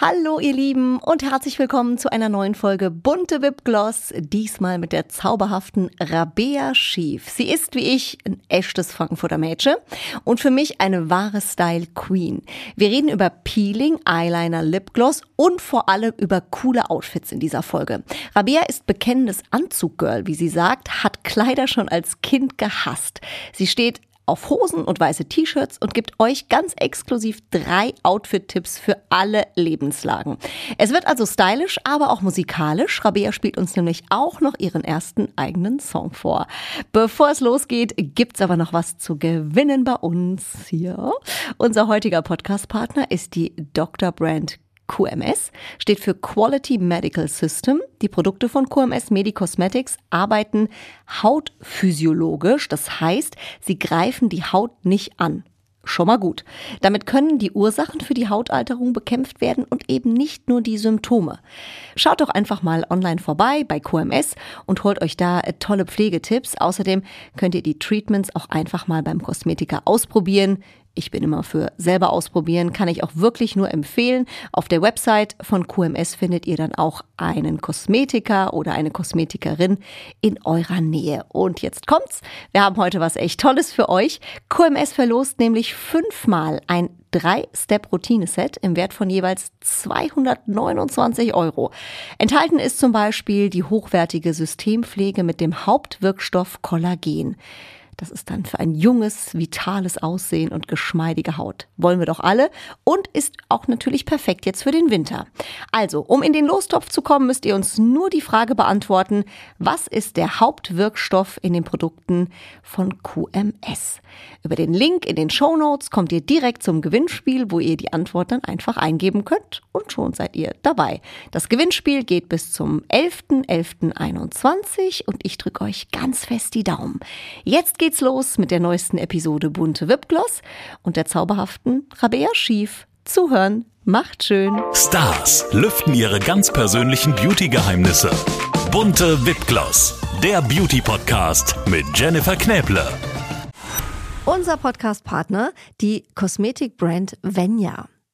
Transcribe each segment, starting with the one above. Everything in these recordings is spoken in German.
Hallo ihr Lieben und herzlich willkommen zu einer neuen Folge Bunte Wipgloss, diesmal mit der zauberhaften Rabea Schief. Sie ist wie ich ein echtes Frankfurter Mädchen und für mich eine wahre Style Queen. Wir reden über Peeling, Eyeliner, Lipgloss und vor allem über coole Outfits in dieser Folge. Rabea ist bekennendes Anzuggirl, wie sie sagt, hat Kleider schon als Kind gehasst. Sie steht auf Hosen und weiße T-Shirts und gibt euch ganz exklusiv drei Outfit-Tipps für alle Lebenslagen. Es wird also stylisch, aber auch musikalisch. Rabea spielt uns nämlich auch noch ihren ersten eigenen Song vor. Bevor es losgeht, gibt's aber noch was zu gewinnen bei uns hier. Unser heutiger Podcast-Partner ist die Dr. Brand QMS steht für Quality Medical System. Die Produkte von QMS Medicosmetics arbeiten hautphysiologisch, das heißt, sie greifen die Haut nicht an. Schon mal gut. Damit können die Ursachen für die Hautalterung bekämpft werden und eben nicht nur die Symptome. Schaut doch einfach mal online vorbei bei QMS und holt euch da tolle Pflegetipps. Außerdem könnt ihr die Treatments auch einfach mal beim Kosmetiker ausprobieren. Ich bin immer für selber ausprobieren, kann ich auch wirklich nur empfehlen. Auf der Website von QMS findet ihr dann auch einen Kosmetiker oder eine Kosmetikerin in eurer Nähe. Und jetzt kommt's. Wir haben heute was echt Tolles für euch. QMS verlost nämlich fünfmal ein Drei-Step-Routine-Set im Wert von jeweils 229 Euro. Enthalten ist zum Beispiel die hochwertige Systempflege mit dem Hauptwirkstoff Kollagen. Das ist dann für ein junges, vitales Aussehen und geschmeidige Haut. Wollen wir doch alle und ist auch natürlich perfekt jetzt für den Winter. Also, um in den Lostopf zu kommen, müsst ihr uns nur die Frage beantworten, was ist der Hauptwirkstoff in den Produkten von QMS? Über den Link in den Show Notes kommt ihr direkt zum Gewinnspiel, wo ihr die Antwort dann einfach eingeben könnt und schon seid ihr dabei. Das Gewinnspiel geht bis zum 11.11.21 und ich drücke euch ganz fest die Daumen. Jetzt geht's los mit der neuesten Episode Bunte Wipgloss und der zauberhaften Rabea Schief. Zuhören macht schön. Stars lüften ihre ganz persönlichen Beauty-Geheimnisse. Bunte Wipgloss, der Beauty-Podcast mit Jennifer Knäble. Unser Podcast-Partner, die Kosmetikbrand Venya.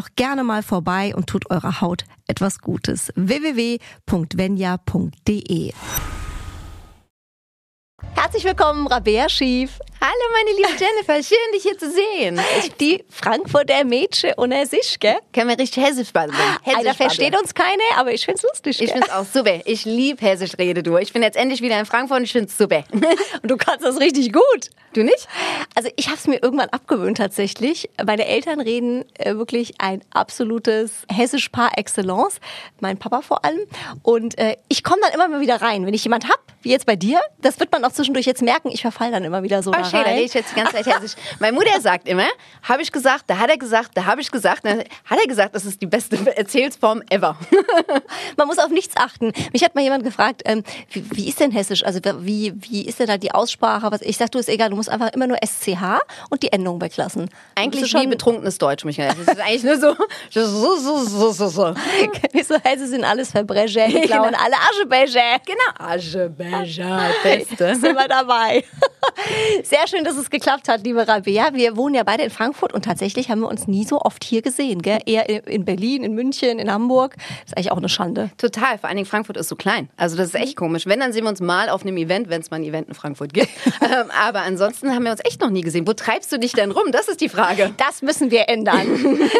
doch gerne mal vorbei und tut eurer Haut etwas Gutes. www.venya.de Herzlich willkommen, Rabea Schief. Hallo, meine liebe Jennifer, schön, dich hier zu sehen. Die Frankfurter Mädchen ohne sich, gell? Können wir richtig Hessisch babbeln. Einer versteht uns keine, aber ich find's lustig, gell? Ich find's auch super. Ich lieb Hessisch rede du. Ich bin jetzt endlich wieder in Frankfurt und ich find's super. Und du kannst das richtig gut. Du nicht? Also ich habe es mir irgendwann abgewöhnt tatsächlich. Meine Eltern reden äh, wirklich ein absolutes Hessisch par excellence. Mein Papa vor allem. Und äh, ich komme dann immer mal wieder rein. Wenn ich jemand hab, wie jetzt bei dir, das wird man auch zwischendurch jetzt merken, ich verfall dann immer wieder so Oh, da schön, da rein. rede ich jetzt Zeit Hessisch. Meine Mutter sagt immer, habe ich gesagt, da hat er gesagt, da habe ich gesagt, dann hat er gesagt, das ist die beste Erzählsform ever. Man muss auf nichts achten. Mich hat mal jemand gefragt, ähm, wie, wie ist denn Hessisch? Also wie, wie ist denn da die Aussprache? Was, ich sag, du ist egal, du musst einfach immer nur SCH und die Endung weglassen. Eigentlich du wie betrunkenes Deutsch, Michael. Das ist eigentlich nur so, so, so, so, so, so. Wie so Hesse sind alles Verbrecher, klauen alle Aschebecher. Genau. Aschebecher, Beste. sind wir dabei. Sehr schön, dass es geklappt hat, liebe Rabea. Wir wohnen ja beide in Frankfurt und tatsächlich haben wir uns nie so oft hier gesehen. Gell? Eher in Berlin, in München, in Hamburg. ist eigentlich auch eine Schande. Total, vor allen Dingen Frankfurt ist so klein. Also das ist echt komisch. Wenn, dann sehen wir uns mal auf einem Event, wenn es mal ein Event in Frankfurt gibt. ähm, aber ansonsten haben wir uns echt noch nie gesehen. Wo treibst du dich denn rum? Das ist die Frage. Das müssen wir ändern.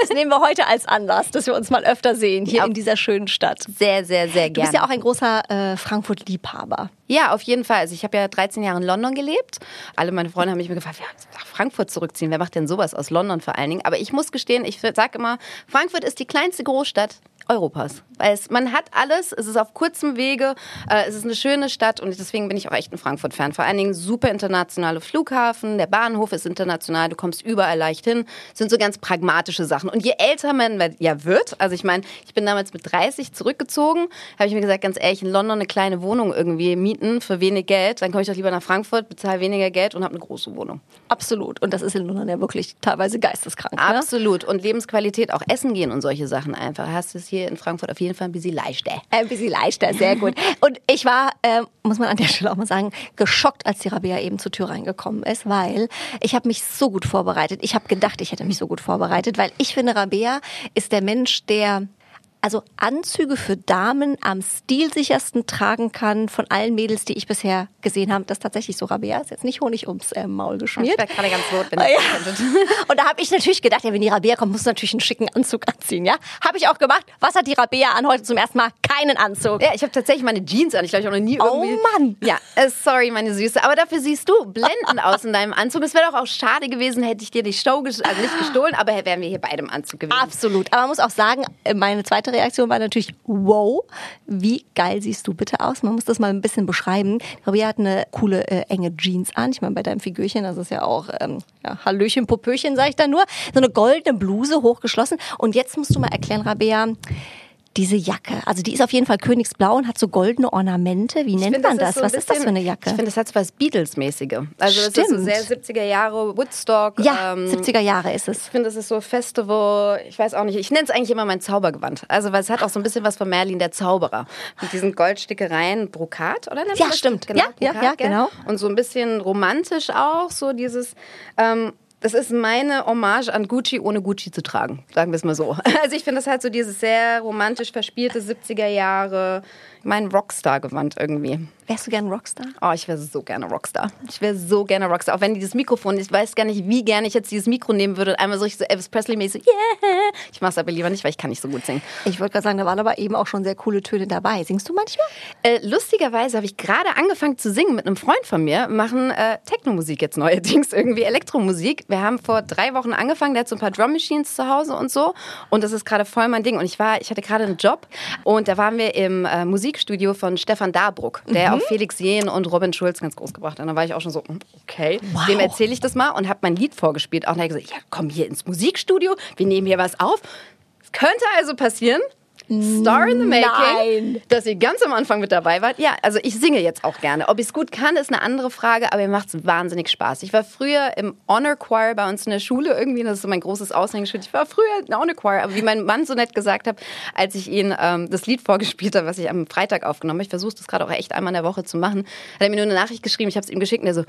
Das nehmen wir heute als Anlass, dass wir uns mal öfter sehen hier Ja. in dieser schönen Stadt. Sehr, sehr, sehr Du gerne. bist ja auch ein großer äh, Frankfurt-Liebhaber. Ja, auf jeden Fall. Also ich habe ja 13 Jahre in London gelebt. Alle meine Freunde haben mich immer gefragt, ja, nach Frankfurt zurückziehen. Wer macht denn sowas aus London vor allen Dingen? Aber ich muss gestehen, ich sage immer, Frankfurt ist die kleinste Großstadt Europas. Weil es, man hat alles, es ist auf kurzem Wege, äh, es ist eine schöne Stadt und deswegen bin ich auch echt ein Frankfurt-Fan. Vor allen Dingen super internationale Flughafen, der Bahnhof ist international, du kommst überall leicht hin. Das sind so ganz pragmatische Sachen. Und je älter man ja wird, also ich meine, ich bin damals mit 30 zurückgezogen, habe ich mir gesagt, ganz ehrlich, in London eine kleine Wohnung irgendwie mieten für wenig Geld, dann komme ich doch lieber nach Frankfurt, bezahle weniger Geld und habe eine große Wohnung. Absolut. Und das ist in London ja wirklich teilweise geisteskrank. Ne? Absolut. Und Lebensqualität, auch Essen gehen und solche Sachen einfach. Hast du es hier in Frankfurt auf jeden Fall ein bisschen leichter. Ein bisschen leichter, sehr gut. Und ich war, äh, muss man an der Stelle auch mal sagen, geschockt, als die Rabea eben zur Tür reingekommen ist, weil ich habe mich so gut vorbereitet. Ich habe gedacht, ich hätte mich so gut vorbereitet, weil ich finde, Rabea ist der Mensch, der also Anzüge für Damen am stilsichersten tragen kann von allen Mädels, die ich bisher gesehen habe. Das ist tatsächlich so. Rabea ist jetzt nicht Honig ums äh, Maul geschmiert. Ich werde gerade ganz rot, wenn ja. Und da habe ich natürlich gedacht, ja, wenn die Rabea kommt, muss natürlich einen schicken Anzug anziehen. Ja, habe ich auch gemacht. Was hat die Rabea an heute zum ersten Mal? Keinen Anzug. Ja, ich habe tatsächlich meine Jeans an. Ich glaube, ich habe noch nie oh irgendwie. Oh Mann. Ja, äh, sorry, meine Süße. Aber dafür siehst du blendend aus in deinem Anzug. Es wäre doch auch schade gewesen, hätte ich dir die Show, also nicht gestohlen, aber wären wir hier beide im Anzug gewesen. Absolut. Aber man muss auch sagen, äh, meine zweite Reaktion war natürlich wow, wie geil siehst du bitte aus? Man muss das mal ein bisschen beschreiben. Rabia hat eine coole äh, enge Jeans an. Ich meine, bei deinem Figürchen, das ist ja auch ähm, ja, Hallöchen, Popöchen, sage ich da nur. So eine goldene Bluse, hochgeschlossen. Und jetzt musst du mal erklären, Rabea, diese Jacke. Also die ist auf jeden Fall königsblau und hat so goldene Ornamente. Wie nennt find, man das? das? So was bisschen, ist das für eine Jacke? Ich finde, das hat so was Beatles-mäßige. Also Stimmt. das ist so sehr 70er Jahre Woodstock. Ja, ähm, 70er Jahre ist es. Ich finde, das ist so Festival, ich weiß auch nicht, ich nenne es eigentlich immer mein Zaubergewand. Also weil es hat auch so ein bisschen was von Merlin der Zauberer. Mit diesen Goldstickereien, Brokat, oder? Ja, stimmt. Genau, ja, Brokat, ja, ja, genau. Und so ein bisschen romantisch auch, so dieses... Ähm, das ist meine Hommage an Gucci, ohne Gucci zu tragen, sagen wir es mal so. Also ich finde das halt so dieses sehr romantisch verspielte 70er Jahre, mein Rockstar-Gewand irgendwie. Wärst du gerne Rockstar? Oh, ich wäre so gerne Rockstar. Ich wäre so gerne Rockstar. Auch wenn dieses Mikrofon, ich weiß gar nicht, wie gerne ich jetzt dieses Mikro nehmen würde und einmal so, ich so Elvis Presley-mäßig, yeah. Ich mache es aber lieber nicht, weil ich kann nicht so gut singen. Ich wollte gerade sagen, da waren aber eben auch schon sehr coole Töne dabei. Singst du manchmal? Äh, lustigerweise habe ich gerade angefangen zu singen mit einem Freund von mir, machen äh, Techno-Musik jetzt neuerdings, irgendwie Elektromusik. Wir haben vor drei Wochen angefangen, der hat so ein paar Drum-Machines zu Hause und so und das ist gerade voll mein Ding. Und ich war, ich hatte gerade einen Job und da waren wir im äh, Musikstudio von Stefan Darbruck, der mhm. auch Felix Jähn und Robin Schulz ganz groß gebracht. Und da war ich auch schon so, hm, okay, wow. dem erzähle ich das mal und habe mein Lied vorgespielt. Und dann habe ich gesagt, ja, komm hier ins Musikstudio, wir nehmen hier was auf. Es könnte also passieren, Star in the Making, Nein. dass ihr ganz am Anfang mit dabei wart. Ja, also ich singe jetzt auch gerne. Ob ich es gut kann, ist eine andere Frage, aber mir macht es wahnsinnig Spaß. Ich war früher im Honor Choir bei uns in der Schule irgendwie, das ist so mein großes Aushängeschild. Ich war früher in Honor Choir, aber wie mein Mann so nett gesagt hat, als ich ihm ähm, das Lied vorgespielt habe, was ich am Freitag aufgenommen habe, ich versuche das gerade auch echt einmal in der Woche zu machen, hat er mir nur eine Nachricht geschrieben, ich habe es ihm geschickt und er so,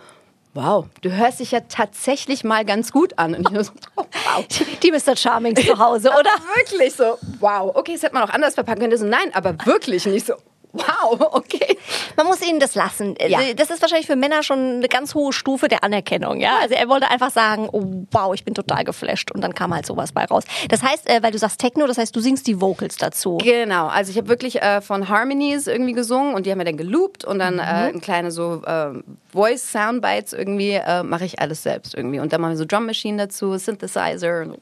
wow, du hörst dich ja tatsächlich mal ganz gut an. Und ich so, oh, wow. Die Mr. Charming zu Hause, oder? wirklich so, wow. Okay, das hätte man auch anders verpacken können. So, nein, aber wirklich nicht so, Wow, okay. Man muss ihnen das lassen. Ja. Das ist wahrscheinlich für Männer schon eine ganz hohe Stufe der Anerkennung. Ja, also er wollte einfach sagen, oh, wow, ich bin total geflasht und dann kam halt sowas bei raus. Das heißt, äh, weil du sagst Techno, das heißt, du singst die Vocals dazu. Genau, also ich habe wirklich äh, von Harmonies irgendwie gesungen und die haben wir dann geloopt und dann mhm. äh, ein kleine so äh, Voice Soundbites irgendwie äh, mache ich alles selbst irgendwie und dann machen wir so Drum Machine dazu, Synthesizer.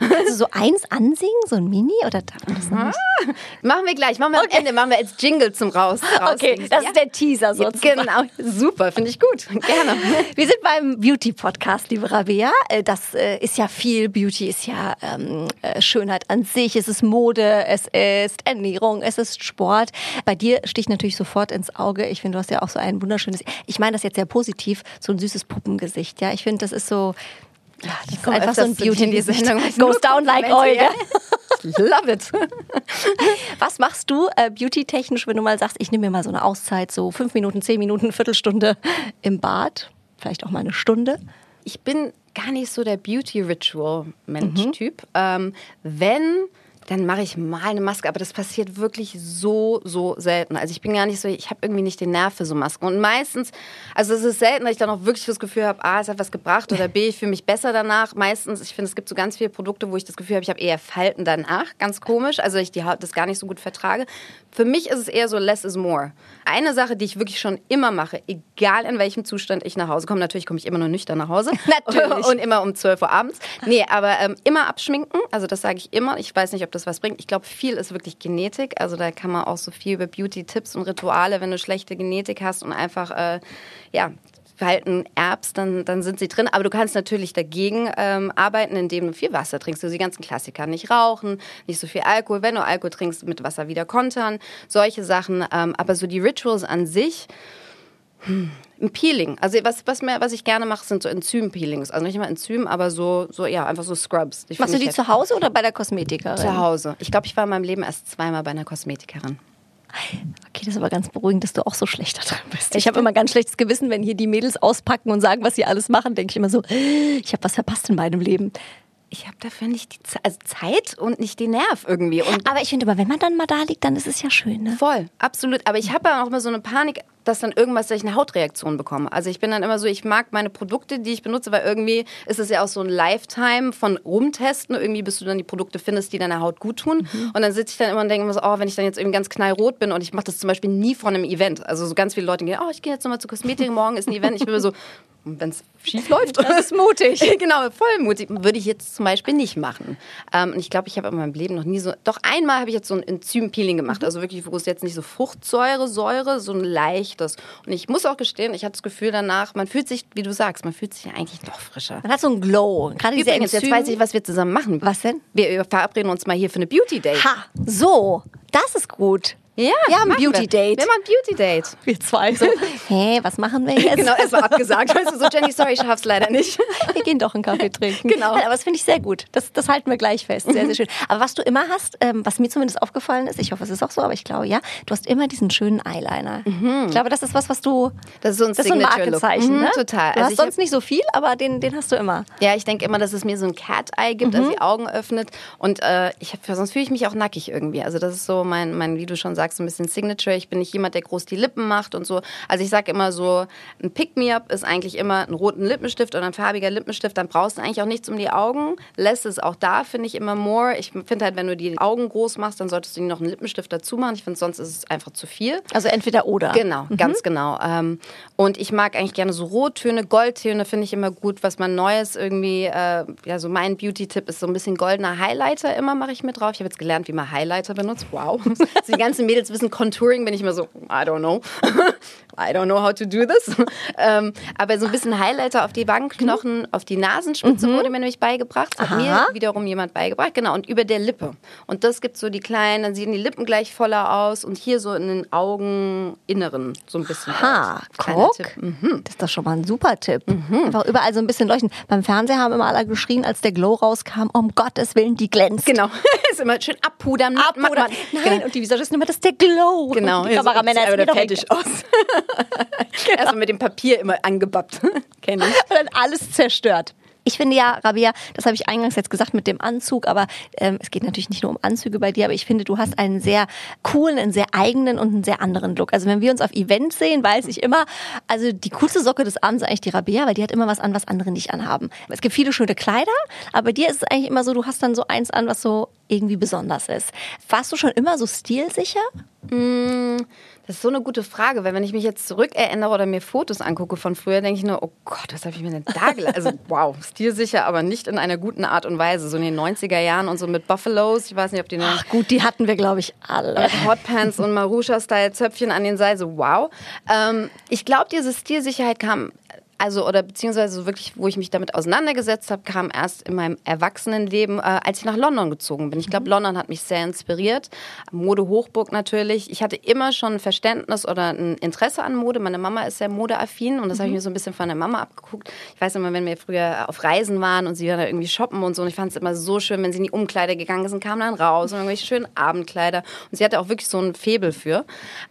Also so eins ansingen, so ein Mini oder darf man das nicht? Ah, machen wir gleich, machen wir okay. am Ende, machen wir als Jingle Jingle zum Raus. Okay, das ja. ist der Teaser sozusagen. Genau, super, finde ich gut. Gerne. Wir sind beim Beauty-Podcast, liebe Rabea. Äh, das äh, ist ja viel. Beauty ist ja ähm, äh, Schönheit an sich. Es ist Mode, es ist Ernährung, es ist Sport. Bei dir sticht natürlich sofort ins Auge. Ich finde, du hast ja auch so ein wunderschönes, ich meine das jetzt sehr positiv, so ein süßes Puppengesicht. Ja, ich finde, das ist so, ja, das ist einfach so ein Beauty-Sendung. Goes down like oil. Love it. Was machst du äh, beauty-technisch, wenn du mal sagst, ich nehme mir mal so eine Auszeit, so fünf Minuten, zehn Minuten, Viertelstunde im Bad, vielleicht auch mal eine Stunde? Ich bin gar nicht so der Beauty-Ritual-Mensch-Typ. Mhm. Ähm, wenn dann mache ich mal eine Maske, aber das passiert wirklich so, so selten. Also ich bin gar nicht so, ich habe irgendwie nicht den Nerv für so Masken. Und meistens, also es ist selten, dass ich dann auch wirklich das Gefühl habe, A, es hat was gebracht oder B, ich fühle mich besser danach. Meistens, ich finde, es gibt so ganz viele Produkte, wo ich das Gefühl habe, ich habe eher Falten danach, ganz komisch, also ich die Haut das gar nicht so gut vertrage. Für mich ist es eher so less is more. Eine Sache, die ich wirklich schon immer mache, egal in welchem Zustand ich nach Hause komme, natürlich komme ich immer nur nüchtern nach Hause. natürlich. Und immer um 12 Uhr abends. Nee, aber ähm, immer abschminken, also das sage ich immer. Ich weiß nicht, ob das was bringt. Ich glaube, viel ist wirklich Genetik. Also da kann man auch so viel über Beauty-Tipps und Rituale, wenn du schlechte Genetik hast und einfach äh, ja Verhalten erbst, dann, dann sind sie drin. Aber du kannst natürlich dagegen ähm, arbeiten, indem du viel Wasser trinkst. Du die ganzen Klassiker nicht rauchen, nicht so viel Alkohol. Wenn du Alkohol trinkst, mit Wasser wieder kontern. Solche Sachen. Ähm, aber so die Rituals an sich, hm, ein Peeling. Also was, was, mir, was ich gerne mache, sind so Enzym-Peelings. Also nicht immer Enzym, aber so, so ja, einfach so Scrubs. Die Machst du die zu Hause oder bei der Kosmetikerin? Zu Hause. Ich glaube, ich war in meinem Leben erst zweimal bei einer Kosmetikerin. Okay, das ist aber ganz beruhigend, dass du auch so schlecht da drin bist. Ich habe immer ganz schlechtes Gewissen, wenn hier die Mädels auspacken und sagen, was sie alles machen, denke ich immer so, ich habe was verpasst in meinem Leben ich habe dafür nicht die Ze also Zeit und nicht den Nerv irgendwie. Und aber ich finde, aber wenn man dann mal da liegt, dann ist es ja schön, ne? Voll, absolut. Aber ich habe auch immer so eine Panik, dass dann irgendwas, dass ich eine Hautreaktion bekomme. Also ich bin dann immer so, ich mag meine Produkte, die ich benutze, weil irgendwie ist es ja auch so ein Lifetime von rumtesten, irgendwie bis du dann die Produkte findest, die deiner Haut gut tun. Mhm. Und dann sitze ich dann immer und denke immer so, oh, wenn ich dann jetzt irgendwie ganz knallrot bin und ich mache das zum Beispiel nie von einem Event. Also so ganz viele Leute gehen, oh, ich gehe jetzt nochmal zur Kosmetik, morgen ist ein Event. Ich bin immer so, wenn es schief läuft. Das ist mutig. genau, voll mutig. Würde ich jetzt zum Beispiel nicht machen. Ähm, und ich glaube, ich habe in meinem Leben noch nie so. Doch einmal habe ich jetzt so ein Enzympeeling gemacht. Mhm. Also wirklich, wo es jetzt nicht so Fruchtsäure, Säure, so ein leichtes. Und ich muss auch gestehen, ich hatte das Gefühl danach, man fühlt sich, wie du sagst, man fühlt sich ja eigentlich noch frischer. Man hat so einen Glow. Gerade diese Übrigens, jetzt weiß ich, was wir zusammen machen. Was denn? Wir verabreden uns mal hier für eine Beauty Day. Ha, so. Das ist gut. Ja, wir haben ein Beauty-Date. Wir, wir machen ein Beauty-Date. Wir zwei so, hä, was machen wir jetzt? genau, erstmal abgesagt. Weißt du, so, Jenny, sorry, ich schaff's leider nicht. Wir gehen doch einen Kaffee trinken. Genau. aber das finde ich sehr gut. Das, das halten wir gleich fest. Sehr, sehr schön. Aber was du immer hast, ähm, was mir zumindest aufgefallen ist, ich hoffe, es ist auch so, aber ich glaube, ja, du hast immer diesen schönen Eyeliner. Mhm. Ich glaube, das ist was, was du... Das ist so ein, das ist so ein Markenzeichen, mhm, ne? Total. Du also hast sonst nicht so viel, aber den, den hast du immer. Ja, ich denke immer, dass es mir so ein Cat-Eye gibt, mhm. also die Augen öffnet. Und äh, ich sonst fühle ich mich auch nackig irgendwie. Also das ist so mein, mein, wie du schon sagst, so ein bisschen Signature. Ich bin nicht jemand, der groß die Lippen macht und so. Also ich sage immer so, ein Pick-me-up ist eigentlich immer ein roten Lippenstift oder ein farbiger Lippenstift. Dann brauchst du eigentlich auch nichts um die Augen. Lässt es auch da, finde ich immer more. Ich finde halt, wenn du die Augen groß machst, dann solltest du noch einen Lippenstift dazu machen. Ich finde, sonst ist es einfach zu viel. Also entweder oder. Genau, mhm. ganz genau. Ähm, und ich mag eigentlich gerne so Rottöne, Goldtöne finde ich immer gut. Was man Neues irgendwie, äh, ja, so mein Beauty-Tipp ist so ein bisschen goldener Highlighter immer mache ich mit drauf. Ich habe jetzt gelernt, wie man Highlighter benutzt. Wow. also die ganzen Mädels wissen Contouring Contouring bin ich immer so, I don't know. I don't know how to do this. ähm, aber so ein bisschen Highlighter auf die Wangenknochen, mhm. auf die Nasenspitze mhm. wurde mir nämlich beigebracht. Das hat mir wiederum jemand beigebracht. Genau, und über der Lippe. Und das gibt so die kleinen, dann sehen die Lippen gleich voller aus und hier so in den Augeninneren so ein bisschen. Ha, guck. Mhm. Das ist doch schon mal ein super Tipp. Mhm. Einfach überall so ein bisschen leuchten. Beim Fernseher haben immer alle geschrien, als der Glow rauskam, um Gottes Willen, die glänzt. Genau. ist immer schön abpudern. Abpudern. Nein, genau. und die Visagisten immer, das ist der Glow. Genau. Und die Kameramänner so, ist fertig aus. genau. Erstmal mit dem Papier immer angebappt. Kenne ich. Und dann alles zerstört. Ich finde ja, Rabia, das habe ich eingangs jetzt gesagt mit dem Anzug, aber ähm, es geht natürlich nicht nur um Anzüge bei dir, aber ich finde, du hast einen sehr coolen, einen sehr eigenen und einen sehr anderen Look. Also wenn wir uns auf Events sehen, weiß ich immer, also die coolste Socke des Abends ist eigentlich die Rabia, weil die hat immer was an, was andere nicht anhaben. Es gibt viele schöne Kleider, aber bei dir ist es eigentlich immer so, du hast dann so eins an, was so irgendwie besonders ist. Warst du schon immer so stilsicher? Mmh. Das ist so eine gute Frage, weil wenn ich mich jetzt zurückerinnere oder mir Fotos angucke von früher, denke ich nur, oh Gott, was habe ich mir denn da gelassen? Also wow, stilsicher, aber nicht in einer guten Art und Weise. So in den 90er Jahren und so mit Buffalos, ich weiß nicht, ob die Ach gut, die hatten wir, glaube ich, alle. Mit Hotpants und Marusha-Style-Zöpfchen an den Seiten, so wow. Ähm, ich glaube, diese Stilsicherheit kam also oder beziehungsweise wirklich, wo ich mich damit auseinandergesetzt habe, kam erst in meinem Erwachsenenleben, äh, als ich nach London gezogen bin. Ich glaube, mhm. London hat mich sehr inspiriert. Mode Hochburg natürlich. Ich hatte immer schon ein Verständnis oder ein Interesse an Mode. Meine Mama ist sehr modeaffin und das mhm. habe ich mir so ein bisschen von der Mama abgeguckt. Ich weiß immer, wenn wir früher auf Reisen waren und sie waren da irgendwie shoppen und so und ich fand es immer so schön, wenn sie in die Umkleider gegangen ist und kam dann raus und irgendwelche schönen Abendkleider und sie hatte auch wirklich so ein Febel für.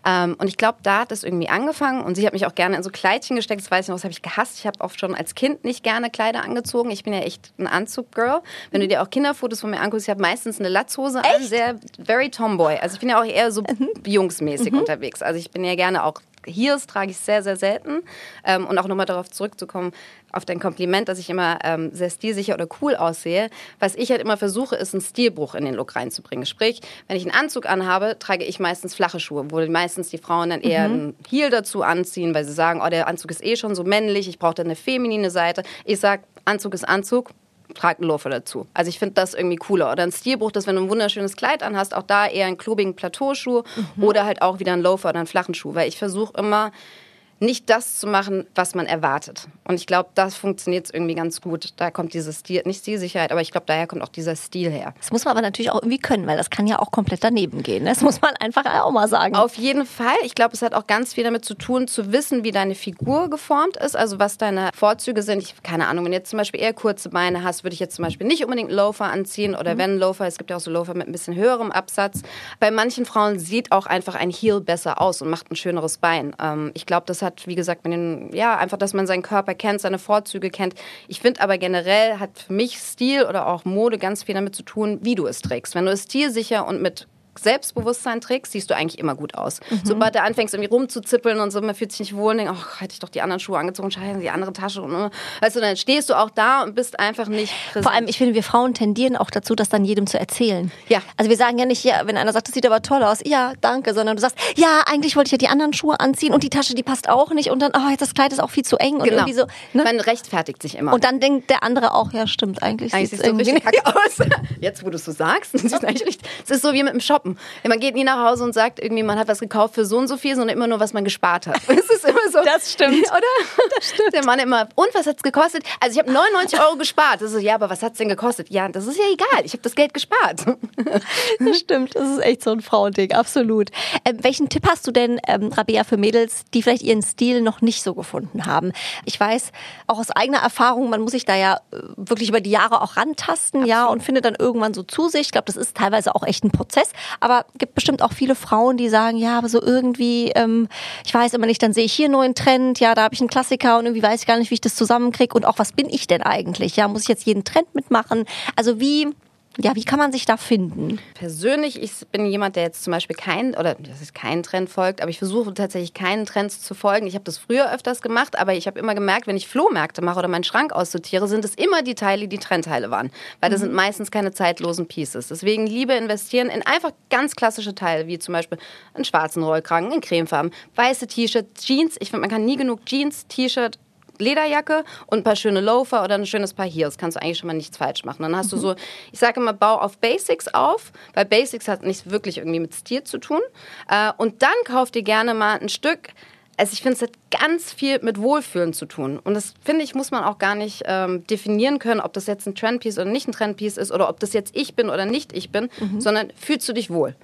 Ähm, und ich glaube, da hat es irgendwie angefangen und sie hat mich auch gerne in so Kleidchen gesteckt. Das weiß ich noch, das habe ich gehasst gehasst. Ich habe oft schon als Kind nicht gerne Kleider angezogen. Ich bin ja echt ein Anzug-Girl. Wenn du dir auch Kinderfotos von mir anguckst, ich habe meistens eine Latzhose echt? an, sehr very Tomboy. Also ich bin ja auch eher so mhm. jungsmäßig mhm. unterwegs. Also ich bin ja gerne auch Heels trage ich sehr, sehr selten. Ähm, und auch nochmal darauf zurückzukommen, auf dein Kompliment, dass ich immer ähm, sehr stilsicher oder cool aussehe. Was ich halt immer versuche, ist einen Stilbruch in den Look reinzubringen. Sprich, wenn ich einen Anzug anhabe, trage ich meistens flache Schuhe, wo meistens die Frauen dann eher mhm. einen Heel dazu anziehen, weil sie sagen, oh, der Anzug ist eh schon so männlich, ich brauche da eine feminine Seite. Ich sage, Anzug ist Anzug, trag einen Loafer dazu. Also ich finde das irgendwie cooler. Oder ein Stilbruch, dass wenn du ein wunderschönes Kleid anhast, auch da eher einen klobigen Plateauschuh mhm. oder halt auch wieder ein Loafer oder einen flachen Schuh. Weil ich versuche immer, nicht das zu machen, was man erwartet. Und ich glaube, das funktioniert irgendwie ganz gut. Da kommt dieses Stil, nicht Stilsicherheit, aber ich glaube, daher kommt auch dieser Stil her. Das muss man aber natürlich auch irgendwie können, weil das kann ja auch komplett daneben gehen. Ne? Das muss man einfach auch mal sagen. Auf jeden Fall. Ich glaube, es hat auch ganz viel damit zu tun, zu wissen, wie deine Figur geformt ist, also was deine Vorzüge sind. Ich keine Ahnung, wenn du jetzt zum Beispiel eher kurze Beine hast, würde ich jetzt zum Beispiel nicht unbedingt Loafer anziehen oder mhm. wenn Loafer, es gibt ja auch so Loafer mit ein bisschen höherem Absatz. Bei manchen Frauen sieht auch einfach ein Heel besser aus und macht ein schöneres Bein. Ähm, ich glaube, das hat, wie gesagt, mit den ja, einfach, dass man seinen Körper kennt, seine Vorzüge kennt. Ich finde aber generell hat für mich Stil oder auch Mode ganz viel damit zu tun, wie du es trägst. Wenn du es stilsicher und mit Selbstbewusstsein trägst, siehst du eigentlich immer gut aus. Mhm. Sobald du anfängst, irgendwie rumzuzippeln und so, man fühlt sich nicht wohl und denkt, ach, hätte ich doch die anderen Schuhe angezogen, scheiße, die andere Tasche. Und, weißt du, dann stehst du auch da und bist einfach nicht präsent. Vor allem, ich finde, wir Frauen tendieren auch dazu, das dann jedem zu erzählen. Ja. Also wir sagen ja nicht, ja, wenn einer sagt, das sieht aber toll aus, ja, danke, sondern du sagst, ja, eigentlich wollte ich ja die anderen Schuhe anziehen und die Tasche, die passt auch nicht und dann, oh, jetzt das Kleid ist auch viel zu eng und genau. irgendwie so. Ne? Man rechtfertigt sich immer. Und dann denkt der andere auch, ja, stimmt, eigentlich, eigentlich sieht es irgendwie kacke aus. Jetzt, wo du es so sagst, es ist so wie mit dem Shoppen. Man geht nie nach Hause und sagt irgendwie, man hat was gekauft für so und so viel, sondern immer nur, was man gespart hat. Es ist immer so. Das stimmt. Oder? Das stimmt. Der Mann immer, und was hat es gekostet? Also ich habe 99 Euro gespart. Das ist so, ja, aber was hat es denn gekostet? Ja, das ist ja egal. Ich habe das Geld gespart. Das stimmt. Das ist echt so ein Frauending. Absolut. Ähm, welchen Tipp hast du denn, ähm, Rabea, für Mädels, die vielleicht ihren Stil noch nicht so gefunden haben? Ich weiß auch aus eigener Erfahrung, man muss sich da ja äh, wirklich über die Jahre auch rantasten, Absolut. ja, und findet dann irgendwann so zu sich. Ich glaube, das ist teilweise auch echt ein Prozess, aber gibt bestimmt auch viele Frauen, die sagen, ja, aber so irgendwie, ähm, ich weiß immer nicht, dann sehe ich hier einen neuen Trend, ja, da habe ich einen Klassiker und irgendwie weiß ich gar nicht, wie ich das zusammenkriege und auch was bin ich denn eigentlich? Ja, muss ich jetzt jeden Trend mitmachen? Also wie ja, wie kann man sich da finden? Persönlich, ich bin jemand, der jetzt zum Beispiel keinen, oder das ist keinen Trend folgt, aber ich versuche tatsächlich keinen Trends zu folgen. Ich habe das früher öfters gemacht, aber ich habe immer gemerkt, wenn ich Flohmärkte mache oder meinen Schrank aussortiere, sind es immer die Teile, die Trendteile waren. Weil das mhm. sind meistens keine zeitlosen Pieces. Deswegen lieber investieren in einfach ganz klassische Teile, wie zum Beispiel einen schwarzen Rollkragen, in Cremefarben, weiße T-Shirts, Jeans. Ich finde, man kann nie genug Jeans, T-Shirt Lederjacke und ein paar schöne Loafer oder ein schönes Paar Heels. Kannst du eigentlich schon mal nichts falsch machen. Dann hast mhm. du so, ich sage immer, bau auf Basics auf, weil Basics hat nicht wirklich irgendwie mit Stil zu tun. Äh, und dann kauf dir gerne mal ein Stück, also ich finde, es hat ganz viel mit Wohlfühlen zu tun. Und das, finde ich, muss man auch gar nicht ähm, definieren können, ob das jetzt ein Trendpiece oder nicht ein Trendpiece ist oder ob das jetzt ich bin oder nicht ich bin, mhm. sondern fühlst du dich wohl.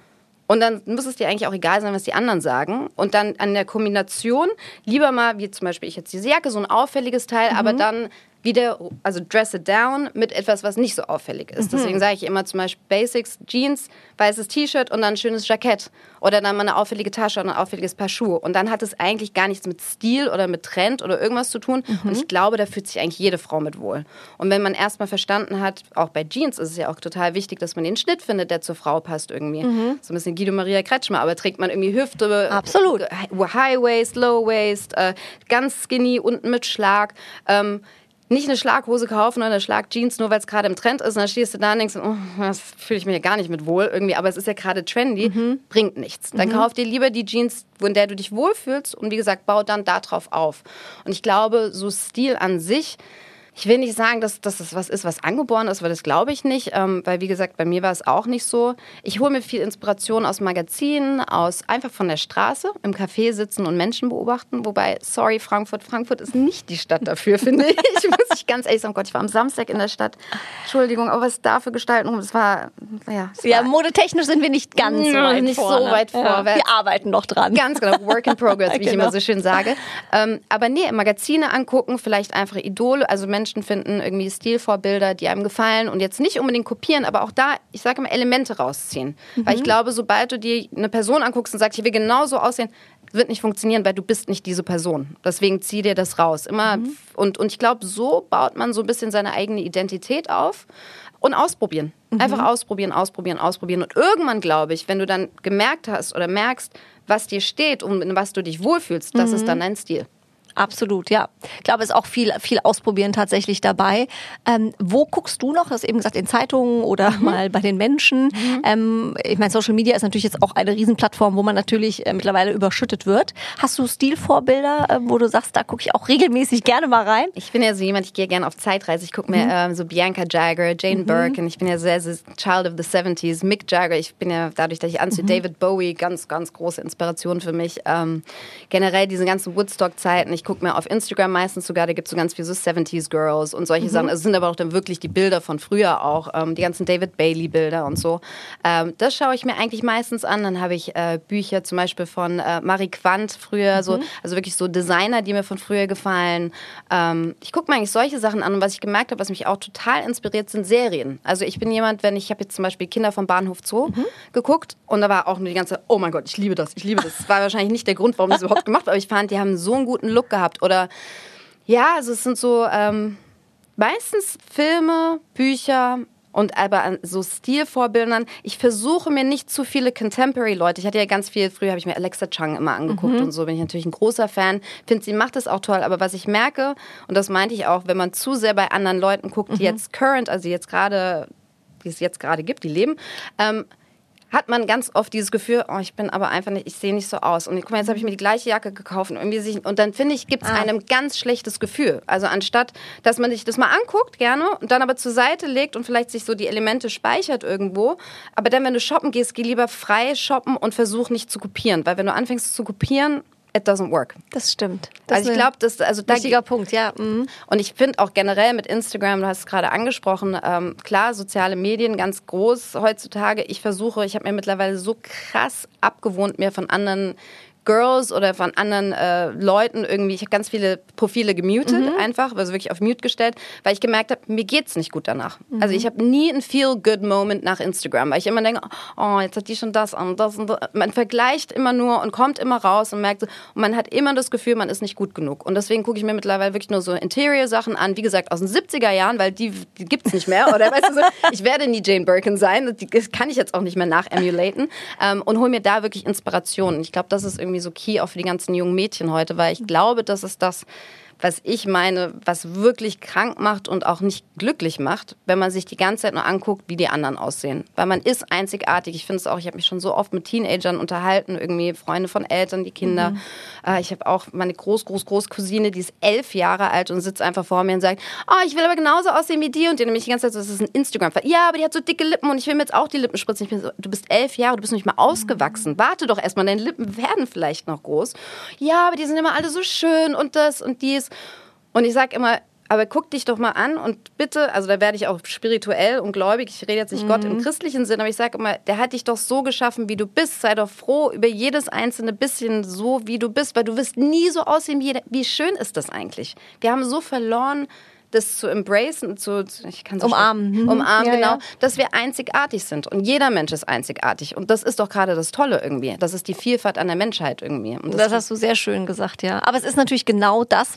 Und dann muss es dir eigentlich auch egal sein, was die anderen sagen. Und dann an der Kombination lieber mal, wie zum Beispiel ich jetzt diese Jacke, so ein auffälliges Teil, mhm. aber dann wieder, also dress it down mit etwas, was nicht so auffällig ist. Mhm. Deswegen sage ich immer zum Beispiel Basics, Jeans, weißes T-Shirt und dann ein schönes Jackett. Oder dann mal eine auffällige Tasche und ein auffälliges Paar Schuhe. Und dann hat es eigentlich gar nichts mit Stil oder mit Trend oder irgendwas zu tun. Mhm. Und ich glaube, da fühlt sich eigentlich jede Frau mit wohl. Und wenn man erstmal verstanden hat, auch bei Jeans ist es ja auch total wichtig, dass man den Schnitt findet, der zur Frau passt irgendwie. Mhm. So ein bisschen Guido Maria Kretschmer, aber trägt man irgendwie Hüfte, Absolut. High Waist, Low Waist, äh, ganz skinny, unten mit Schlag. Ähm, nicht eine Schlaghose kaufen oder eine Schlagjeans, nur weil es gerade im Trend ist. Und dann stehst du da und denkst, oh, das fühle ich mir gar nicht mit wohl irgendwie, aber es ist ja gerade trendy, mhm. bringt nichts. Dann mhm. kauf dir lieber die Jeans, in der du dich wohlfühlst und wie gesagt, bau dann darauf auf. Und ich glaube, so Stil an sich ich will nicht sagen, dass, dass das was ist, was angeboren ist, weil das glaube ich nicht, ähm, weil wie gesagt, bei mir war es auch nicht so. Ich hole mir viel Inspiration aus Magazinen, aus einfach von der Straße, im Café sitzen und Menschen beobachten. Wobei, sorry, Frankfurt, Frankfurt ist nicht die Stadt dafür, finde ich. Muss ich ganz ehrlich sagen, Gott, ich war am Samstag in der Stadt. Entschuldigung, aber was da für Gestalten das war, ja. Ja, modetechnisch sind wir nicht ganz so weit nicht vor. so weit ja. Wir arbeiten noch dran. Ganz genau, Work in Progress, wie genau. ich immer so schön sage. Ähm, aber nee, Magazine angucken, vielleicht einfach Idole, also Menschen Menschen finden, irgendwie Stilvorbilder, die einem gefallen und jetzt nicht unbedingt kopieren, aber auch da, ich sage immer, Elemente rausziehen. Mhm. Weil ich mhm. glaube, sobald du dir eine Person anguckst und sagst, ich will genauso aussehen, wird nicht funktionieren, weil du bist nicht diese Person. Deswegen zieh dir das raus. Immer mhm. und, und ich glaube, so baut man so ein bisschen seine eigene Identität auf und ausprobieren. Mhm. Einfach ausprobieren, ausprobieren, ausprobieren. Und irgendwann, glaube ich, wenn du dann gemerkt hast oder merkst, was dir steht und in was du dich wohlfühlst, das ist mhm. dann dein Stil. Absolut, ja. Ich glaube, es ist auch viel, viel ausprobieren tatsächlich dabei. Ähm, wo guckst du noch? Du hast eben gesagt, in Zeitungen oder mhm. mal bei den Menschen. Mhm. Ähm, ich meine, Social Media ist natürlich jetzt auch eine Riesenplattform, wo man natürlich äh, mittlerweile überschüttet wird. Hast du Stilvorbilder, äh, wo du sagst, da gucke ich auch regelmäßig gerne mal rein? Ich bin ja so jemand, ich gehe gerne auf Zeitreise. Ich gucke mir mhm. ähm, so Bianca Jagger, Jane mhm. Birkin. Ich bin ja sehr, sehr Child of the 70s. Mick Jagger. Ich bin ja dadurch, dass ich anziehe, mhm. David Bowie, ganz, ganz große Inspiration für mich. Ähm, generell diese ganzen Woodstock-Zeiten. Ich gucke mir auf Instagram meistens sogar, da gibt es so ganz viele so 70s Girls und solche mhm. Sachen. Es sind aber auch dann wirklich die Bilder von früher auch, ähm, die ganzen David Bailey-Bilder und so. Ähm, das schaue ich mir eigentlich meistens an. Dann habe ich äh, Bücher zum Beispiel von äh, Marie Quandt früher, mhm. so, also wirklich so Designer, die mir von früher gefallen. Ähm, ich gucke mir eigentlich solche Sachen an und was ich gemerkt habe, was mich auch total inspiriert, sind Serien. Also ich bin jemand, wenn ich, ich habe jetzt zum Beispiel Kinder vom Bahnhof Zoo mhm. geguckt und da war auch nur die ganze, oh mein Gott, ich liebe das, ich liebe das. Das war wahrscheinlich nicht der Grund, warum ich das überhaupt gemacht habe, aber ich fand, die haben so einen guten Look gehabt. Oder ja, also es sind so ähm, meistens Filme, Bücher, und aber an so Stilvorbildern. Ich versuche mir nicht zu viele Contemporary-Leute. Ich hatte ja ganz viel, früher habe ich mir Alexa Chung immer angeguckt mhm. und so bin ich natürlich ein großer Fan. Finde, sie macht das auch toll. Aber was ich merke, und das meinte ich auch, wenn man zu sehr bei anderen Leuten guckt, die mhm. jetzt current, also jetzt gerade, die es jetzt gerade gibt, die leben, ähm, hat man ganz oft dieses Gefühl, oh, ich bin aber einfach nicht, ich sehe nicht so aus. Und guck mal, jetzt habe ich mir die gleiche Jacke gekauft und irgendwie sich, und dann finde ich, gibt es ah. einem ganz schlechtes Gefühl. Also anstatt, dass man sich das mal anguckt, gerne, und dann aber zur Seite legt und vielleicht sich so die Elemente speichert irgendwo. Aber dann, wenn du shoppen gehst, geh lieber frei shoppen und versuch nicht zu kopieren. Weil wenn du anfängst zu kopieren, it doesn't work. Das stimmt. Das also ich glaube, das also da wichtiger Punkt, ja. Mhm. Und ich finde auch generell mit Instagram, du hast es gerade angesprochen, ähm, klar, soziale Medien ganz groß heutzutage. Ich versuche, ich habe mir mittlerweile so krass abgewohnt, mir von anderen Girls oder von anderen äh, Leuten irgendwie, ich habe ganz viele Profile gemutet mhm. einfach, also wirklich auf Mute gestellt, weil ich gemerkt habe, mir geht's nicht gut danach. Mhm. Also ich habe nie einen Feel-Good-Moment nach Instagram, weil ich immer denke, oh, jetzt hat die schon das und das und das. Man vergleicht immer nur und kommt immer raus und merkt und man hat immer das Gefühl, man ist nicht gut genug. Und deswegen gucke ich mir mittlerweile wirklich nur so Interior-Sachen an, wie gesagt, aus den 70er Jahren, weil die, die gibt's nicht mehr. Oder weißt du so, ich werde nie Jane Birkin sein, das kann ich jetzt auch nicht mehr nachemulaten ähm, und hole mir da wirklich Inspiration. Ich glaube, das ist irgendwie irgendwie so key auch für die ganzen jungen Mädchen heute, weil ich glaube, das ist das, was ich meine, was wirklich krank macht und auch nicht glücklich macht, wenn man sich die ganze Zeit nur anguckt, wie die anderen aussehen. Weil man ist einzigartig. Ich finde es auch, ich habe mich schon so oft mit Teenagern unterhalten, irgendwie Freunde von Eltern, die Kinder. Mhm. Äh, ich habe auch meine Groß, Groß, Großcousine, die ist elf Jahre alt und sitzt einfach vor mir und sagt, oh, ich will aber genauso aussehen wie die. Und die nämlich die ganze Zeit so, das ist ein instagram -Fall. Ja, aber die hat so dicke Lippen und ich will mir jetzt auch die Lippen spritzen. Ich bin so, du bist elf Jahre, du bist noch nicht mal ausgewachsen. Mhm. Warte doch erstmal, deine Lippen werden vielleicht noch groß. Ja, aber die sind immer alle so schön und das und dies. Und ich sage immer, aber guck dich doch mal an und bitte, also da werde ich auch spirituell und gläubig, ich rede jetzt nicht mhm. Gott im mhm. christlichen Sinn, aber ich sage immer, der hat dich doch so geschaffen, wie du bist. Sei doch froh über jedes einzelne bisschen so, wie du bist, weil du wirst nie so aussehen, wie, wie schön ist das eigentlich. Wir haben so verloren, das zu embracen, zu, ich kann so umarmen, mhm. umarmen, ja, genau, ja. dass wir einzigartig sind und jeder Mensch ist einzigartig und das ist doch gerade das Tolle irgendwie. Das ist die Vielfalt an der Menschheit irgendwie. Und das, das hast du sehr schön gesagt, ja. Aber es ist natürlich genau das.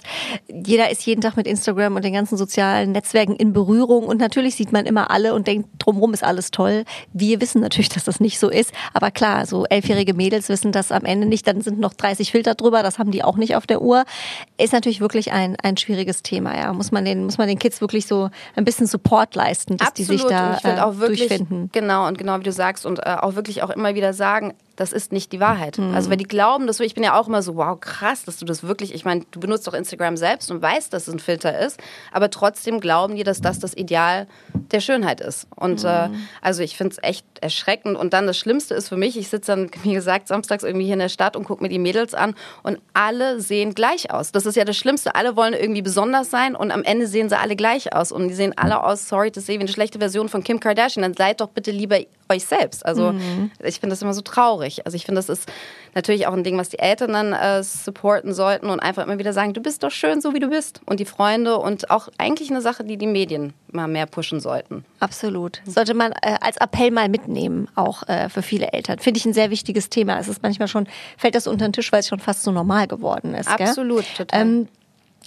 Jeder ist jeden Tag mit Instagram und den ganzen sozialen Netzwerken in Berührung und natürlich sieht man immer alle und denkt, drumherum ist alles toll. Wir wissen natürlich, dass das nicht so ist, aber klar, so elfjährige Mädels wissen das am Ende nicht. Dann sind noch 30 Filter drüber, das haben die auch nicht auf der Uhr. Ist natürlich wirklich ein ein schwieriges Thema, ja. Muss man den den, muss man den Kids wirklich so ein bisschen Support leisten, dass Absolut. die sich da äh, auch wirklich, durchfinden. Genau, und genau wie du sagst und äh, auch wirklich auch immer wieder sagen, das ist nicht die Wahrheit. Mhm. Also, weil die glauben das so, ich bin ja auch immer so, wow, krass, dass du das wirklich, ich meine, du benutzt doch Instagram selbst und weißt, dass es ein Filter ist, aber trotzdem glauben die, dass das das Ideal der Schönheit ist. Und mhm. äh, also, ich finde es echt erschreckend. Und dann das Schlimmste ist für mich, ich sitze dann, wie gesagt, samstags irgendwie hier in der Stadt und gucke mir die Mädels an und alle sehen gleich aus. Das ist ja das Schlimmste. Alle wollen irgendwie besonders sein und am Ende sehen sie alle gleich aus. Und die sehen alle aus, sorry, das sehe wie eine schlechte Version von Kim Kardashian. Dann seid doch bitte lieber euch selbst. Also mhm. ich finde das immer so traurig. Also ich finde, das ist natürlich auch ein Ding, was die Eltern dann äh, supporten sollten und einfach immer wieder sagen, du bist doch schön, so wie du bist. Und die Freunde und auch eigentlich eine Sache, die die Medien mal mehr pushen sollten. Absolut. Sollte man äh, als Appell mal mitnehmen, auch äh, für viele Eltern. Finde ich ein sehr wichtiges Thema. Es ist manchmal schon, fällt das unter den Tisch, weil es schon fast so normal geworden ist. Absolut, gell? total. Ähm,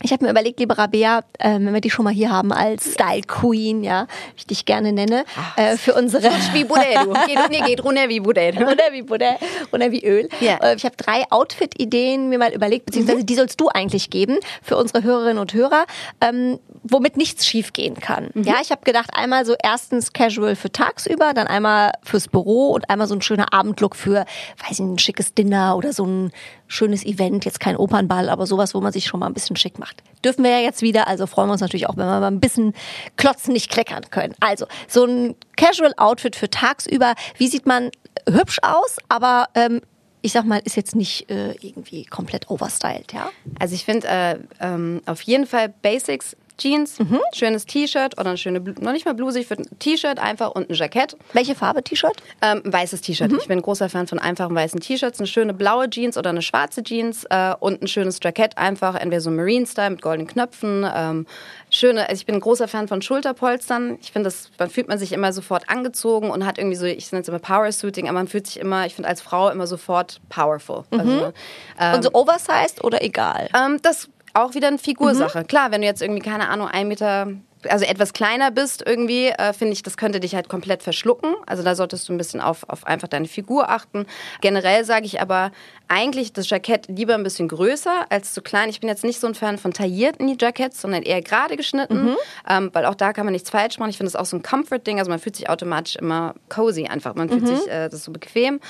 Ich habe mir überlegt, liebe Rabea, äh, wenn wir die schon mal hier haben als Style Queen, ja, wie ich dich gerne nenne, äh, für unsere... Wie Boudet, du. Geht, nee, geht runter wie Boudet. Runter wie Butter, runter wie Öl. Ja. Äh, Ich habe drei Outfit-Ideen mir mal überlegt, beziehungsweise die sollst du eigentlich geben für unsere Hörerinnen und Hörer, ähm, womit nichts schief gehen kann. Ja, ich habe gedacht, einmal so erstens Casual für tagsüber, dann einmal fürs Büro und einmal so ein schöner Abendlook für, weiß ich, ein schickes Dinner oder so ein schönes Event, jetzt kein Opernball, aber sowas, wo man sich schon mal ein bisschen schick macht. Dürfen wir ja jetzt wieder, also freuen wir uns natürlich auch, wenn wir mal ein bisschen klotzen, nicht kleckern können. Also, so ein Casual-Outfit für tagsüber, wie sieht man hübsch aus, aber ähm, ich sag mal, ist jetzt nicht äh, irgendwie komplett overstyled, ja? Also ich finde äh, ähm, auf jeden Fall Basics. Jeans, schönes T-Shirt oder eine schöne, noch nicht mal Bluse, ich würde ein T-Shirt einfach und ein Jackett. Welche Farbe T-Shirt? Ähm, ein weißes T-Shirt. Ich bin ein großer Fan von einfachen weißen T-Shirts. Eine schöne blaue Jeans oder eine schwarze Jeans äh, und ein schönes Jackett. Einfach entweder so Marine-Style mit goldenen Knöpfen. Ähm, schöne, also ich bin ein großer Fan von Schulterpolstern. Ich finde, das dann fühlt man sich immer sofort angezogen und hat irgendwie so, ich nenne es immer Power-Suiting, aber man fühlt sich immer, ich finde als Frau immer sofort powerful. Also, ähm, und so oversized oder egal? ähm, das auch wieder eine Figursache. Klar, wenn du jetzt irgendwie, keine Ahnung, ein Meter, also etwas kleiner bist irgendwie, äh, finde ich, das könnte dich halt komplett verschlucken. Also da solltest du ein bisschen auf, auf einfach deine Figur achten. Generell sage ich aber eigentlich das Jackett lieber ein bisschen größer als zu klein. Ich bin jetzt nicht so ein Fan von taillierten Jackets, sondern eher gerade geschnitten, ähm, weil auch da kann man nichts falsch machen. Ich finde es auch so ein Comfort-Ding, also man fühlt sich automatisch immer cozy einfach. Man fühlt sich, äh, das ist so bequem.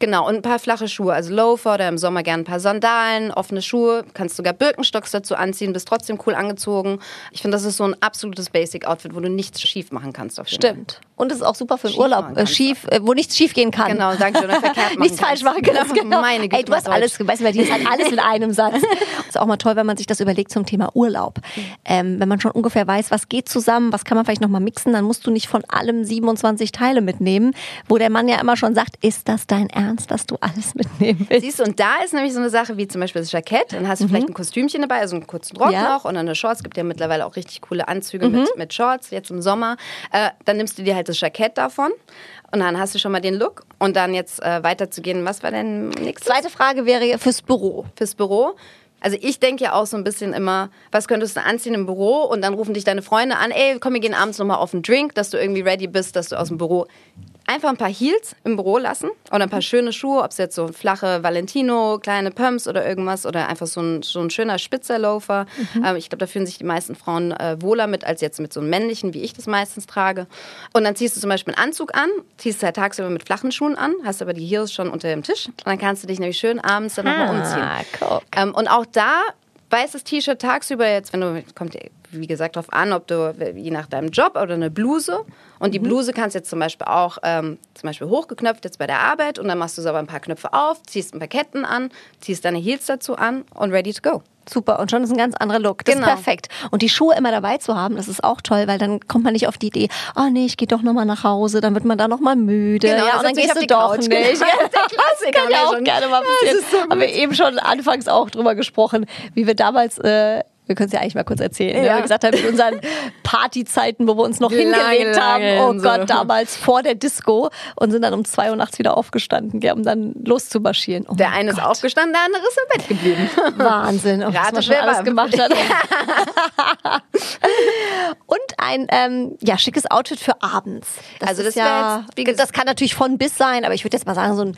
Genau, und ein paar flache Schuhe, also Loafer oder im Sommer gerne ein paar Sandalen, offene Schuhe, kannst sogar Birkenstocks dazu anziehen, bist trotzdem cool angezogen. Ich finde, das ist so ein absolutes Basic-Outfit, wo du nichts schief machen kannst. Auf Stimmt. Und es ist auch super für den Urlaub, äh, schief, äh, wo nichts schief gehen kann. Fall. Genau, danke oder verkehrt Nichts falsch machen kannst, genau. Meine Güte, Ey, du hast alles, weißt du, bei dir ist halt alles in einem Satz. ist auch mal toll, wenn man sich das überlegt zum Thema Urlaub. Ähm, wenn man schon ungefähr weiß, was geht zusammen, was kann man vielleicht nochmal mixen, dann musst du nicht von allem 27 Teile mitnehmen, wo der Mann ja immer schon sagt, ist das dein Ernst, dass du alles mitnehmen willst? Siehst du, und da ist nämlich so eine Sache wie zum Beispiel das Jackett. Dann hast du vielleicht ein Kostümchen dabei, also einen kurzen Rock Mhm. Ja. Mhm. noch und dann eine Shorts. Es gibt ja mittlerweile auch richtig coole Anzüge mit, mit Shorts, jetzt im Sommer. Äh, dann nimmst du dir halt das Jackett davon und dann hast du schon mal den Look. Und dann jetzt äh, weiterzugehen, was war denn nächstes? Zweite Frage wäre fürs Büro. fürs Büro. Also ich denke ja auch so ein bisschen immer, was könntest du anziehen im Büro und dann rufen dich deine Freunde an, ey, komm, wir gehen abends nochmal auf einen Drink, dass du irgendwie ready bist, dass du aus dem Büro einfach ein paar Heels im Büro lassen oder ein paar schöne Schuhe, ob es jetzt so flache Valentino, kleine Pumps oder irgendwas oder einfach so ein, so ein schöner Spitzerloafer. Ähm, ich glaube, da fühlen sich die meisten Frauen äh, wohler mit, als jetzt mit so einem männlichen, wie ich das meistens trage. Und dann ziehst du zum Beispiel einen Anzug an, ziehst halt tagsüber mit flachen Schuhen an, hast aber die Heels schon unter dem Tisch und dann kannst du dich nämlich schön abends dann nochmal umziehen. Ah, guck. Ähm, und auch da weißes T-Shirt tagsüber jetzt, wenn du kommt wie gesagt darauf an, ob du je nach deinem Job oder eine Bluse und die Mhm. Bluse kannst jetzt zum Beispiel auch ähm, zum Beispiel hochgeknöpft jetzt bei der Arbeit und dann machst du so aber ein paar Knöpfe auf, ziehst ein paar Ketten an, ziehst deine Heels dazu an und ready to go. Super, und schon ist ein ganz anderer Look. Das Genau. ist perfekt. Und die Schuhe immer dabei zu haben, das ist auch toll, weil dann kommt man nicht auf die Idee, oh nee, ich gehe doch nochmal nach Hause, dann wird man da nochmal müde. Genau, ja, und dann gehst du doch Couch. nicht. Genau, Klassiker, Das kann ja auch schon. gerne mal Ja, passieren. ist so haben wir eben schon anfangs auch drüber gesprochen, wie wir damals... Äh, wir können es ja eigentlich mal kurz erzählen. Ja. Ja. Wir gesagt haben, in unseren Partyzeiten, wo wir uns noch Lange, hingelegt haben, lange oh und so. Gott, damals vor der Disco und sind dann um zwei Uhr nachts wieder aufgestanden, gell, um dann loszumarschieren. Oh Der eine ist Gott. aufgestanden, der andere ist im Bett geblieben. Wahnsinn, oh, was man schon wer alles war- gemacht hat. Und ein ähm, ja, schickes Outfit für abends. Das Also ist das ja, jetzt, das kann natürlich von bis sein, aber ich würde jetzt mal sagen, so ein,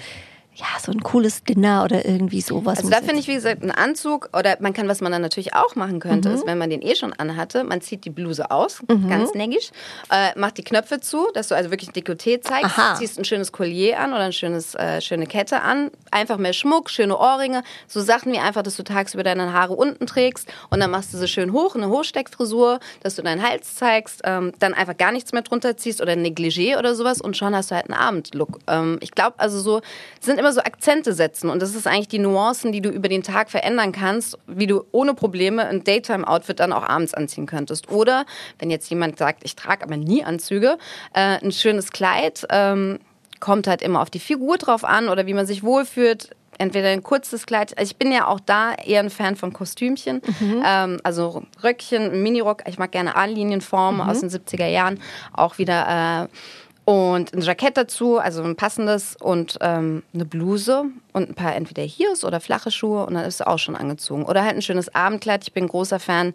ja, so ein cooles Dinner oder irgendwie sowas. Also da finde ich, wie gesagt, einen Anzug oder man kann, was man dann natürlich auch machen könnte, Mhm. ist, wenn man den eh schon anhatte, man zieht die Bluse aus, ganz neckisch, äh, macht die Knöpfe zu, dass du also wirklich ein Dekolleté zeigst, Aha. ziehst ein schönes Collier an oder eine schönes, äh, schöne Kette an, einfach mehr Schmuck, schöne Ohrringe, so Sachen wie einfach, dass du tagsüber deine Haare unten trägst und dann machst du sie schön hoch, eine Hochsteckfrisur, dass du deinen Hals zeigst, ähm, dann einfach gar nichts mehr drunter ziehst oder ein Negligé oder sowas und schon hast du halt einen Abendlook. Ähm, ich glaube, also so sind immer so Akzente setzen. Und das ist eigentlich die Nuancen, die du über den Tag verändern kannst, wie du ohne Probleme ein Daytime-Outfit dann auch abends anziehen könntest. Oder wenn jetzt jemand sagt, ich trage aber nie Anzüge, äh, ein schönes Kleid, ähm, kommt halt immer auf die Figur drauf an oder wie man sich wohlfühlt. Entweder ein kurzes Kleid, also ich bin ja auch da eher ein Fan von Kostümchen, ähm, also Röckchen, Minirock, ich mag gerne A-Linienformen aus den 70er Jahren, auch wieder äh, und ein Jackett dazu, also ein passendes und ähm, eine Bluse und ein paar entweder Heels oder flache Schuhe und dann ist es auch schon angezogen. Oder halt ein schönes Abendkleid. Ich bin großer Fan,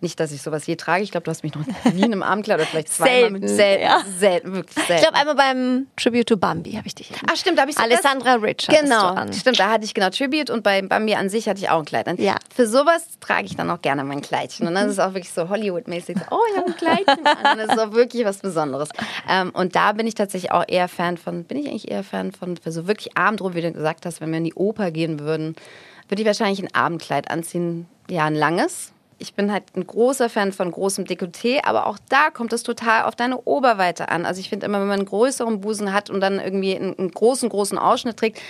nicht, dass ich sowas je trage. Ich glaube, du hast mich noch nie in einem Abendkleid oder vielleicht zweimal Selten, mit selten, ja. selten, wirklich selten. Ich glaube, einmal beim Tribute to Bambi habe ich dich. Ach stimmt, da habe ich so Alessandra Rich. hattest Genau, stimmt, da hatte ich genau Tribute und bei Bambi an sich hatte ich auch ein Kleid an. Ja. Für sowas trage ich dann auch gerne mein Kleidchen. Und dann ist es auch wirklich so Hollywood-mäßig. So, oh, ich habe ein Kleidchen an. Das ist auch wirklich was Besonderes. Ähm, und da bin ich tatsächlich auch eher Fan von, bin ich eigentlich eher Fan von, für so wirklich Abendruhe, wie du gesagt hast, wenn wir in die Oper gehen würden, würde ich wahrscheinlich ein Abendkleid anziehen. Ja, ein langes. Ich bin halt ein großer Fan von großem Dekolleté, aber auch da kommt es total auf deine Oberweite an. Also ich finde immer, wenn man einen größeren Busen hat und dann irgendwie einen, einen großen, großen Ausschnitt trägt,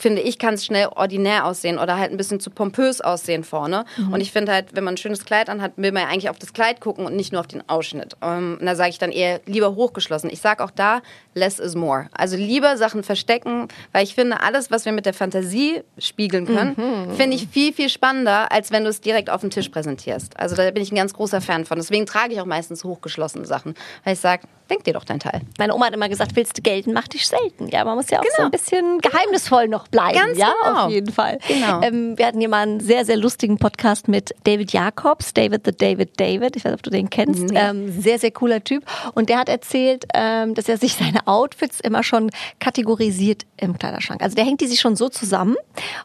finde ich, kann es schnell ordinär aussehen oder halt ein bisschen zu pompös aussehen vorne. Und ich finde halt, wenn man ein schönes Kleid anhat, will man ja eigentlich auf das Kleid gucken und nicht nur auf den Ausschnitt. Ähm, und da sage ich dann eher lieber hochgeschlossen. Ich sage auch da, less is more. Also lieber Sachen verstecken, weil ich finde, alles, was wir mit der Fantasie spiegeln können, finde ich viel, viel spannender, als wenn du es direkt auf den Tisch präsentierst. Also da bin ich ein ganz großer Fan von. Deswegen trage ich auch meistens hochgeschlossene Sachen, weil ich sage, denk dir doch dein Teil. Meine Oma hat immer gesagt, willst du gelten, mach dich selten. Ja, man muss ja auch so ein bisschen geheimnisvoll noch bleiben. Ganz ja, genau. auf jeden Fall. Genau. Ähm, wir hatten hier mal einen sehr, sehr lustigen Podcast mit David Jacobs, David the David David. Ich weiß nicht, ob du den kennst. Ähm, sehr, sehr cooler Typ. Und der hat erzählt, ähm, dass er sich seine Outfits immer schon kategorisiert im Kleiderschrank. Also der hängt die sich schon so zusammen.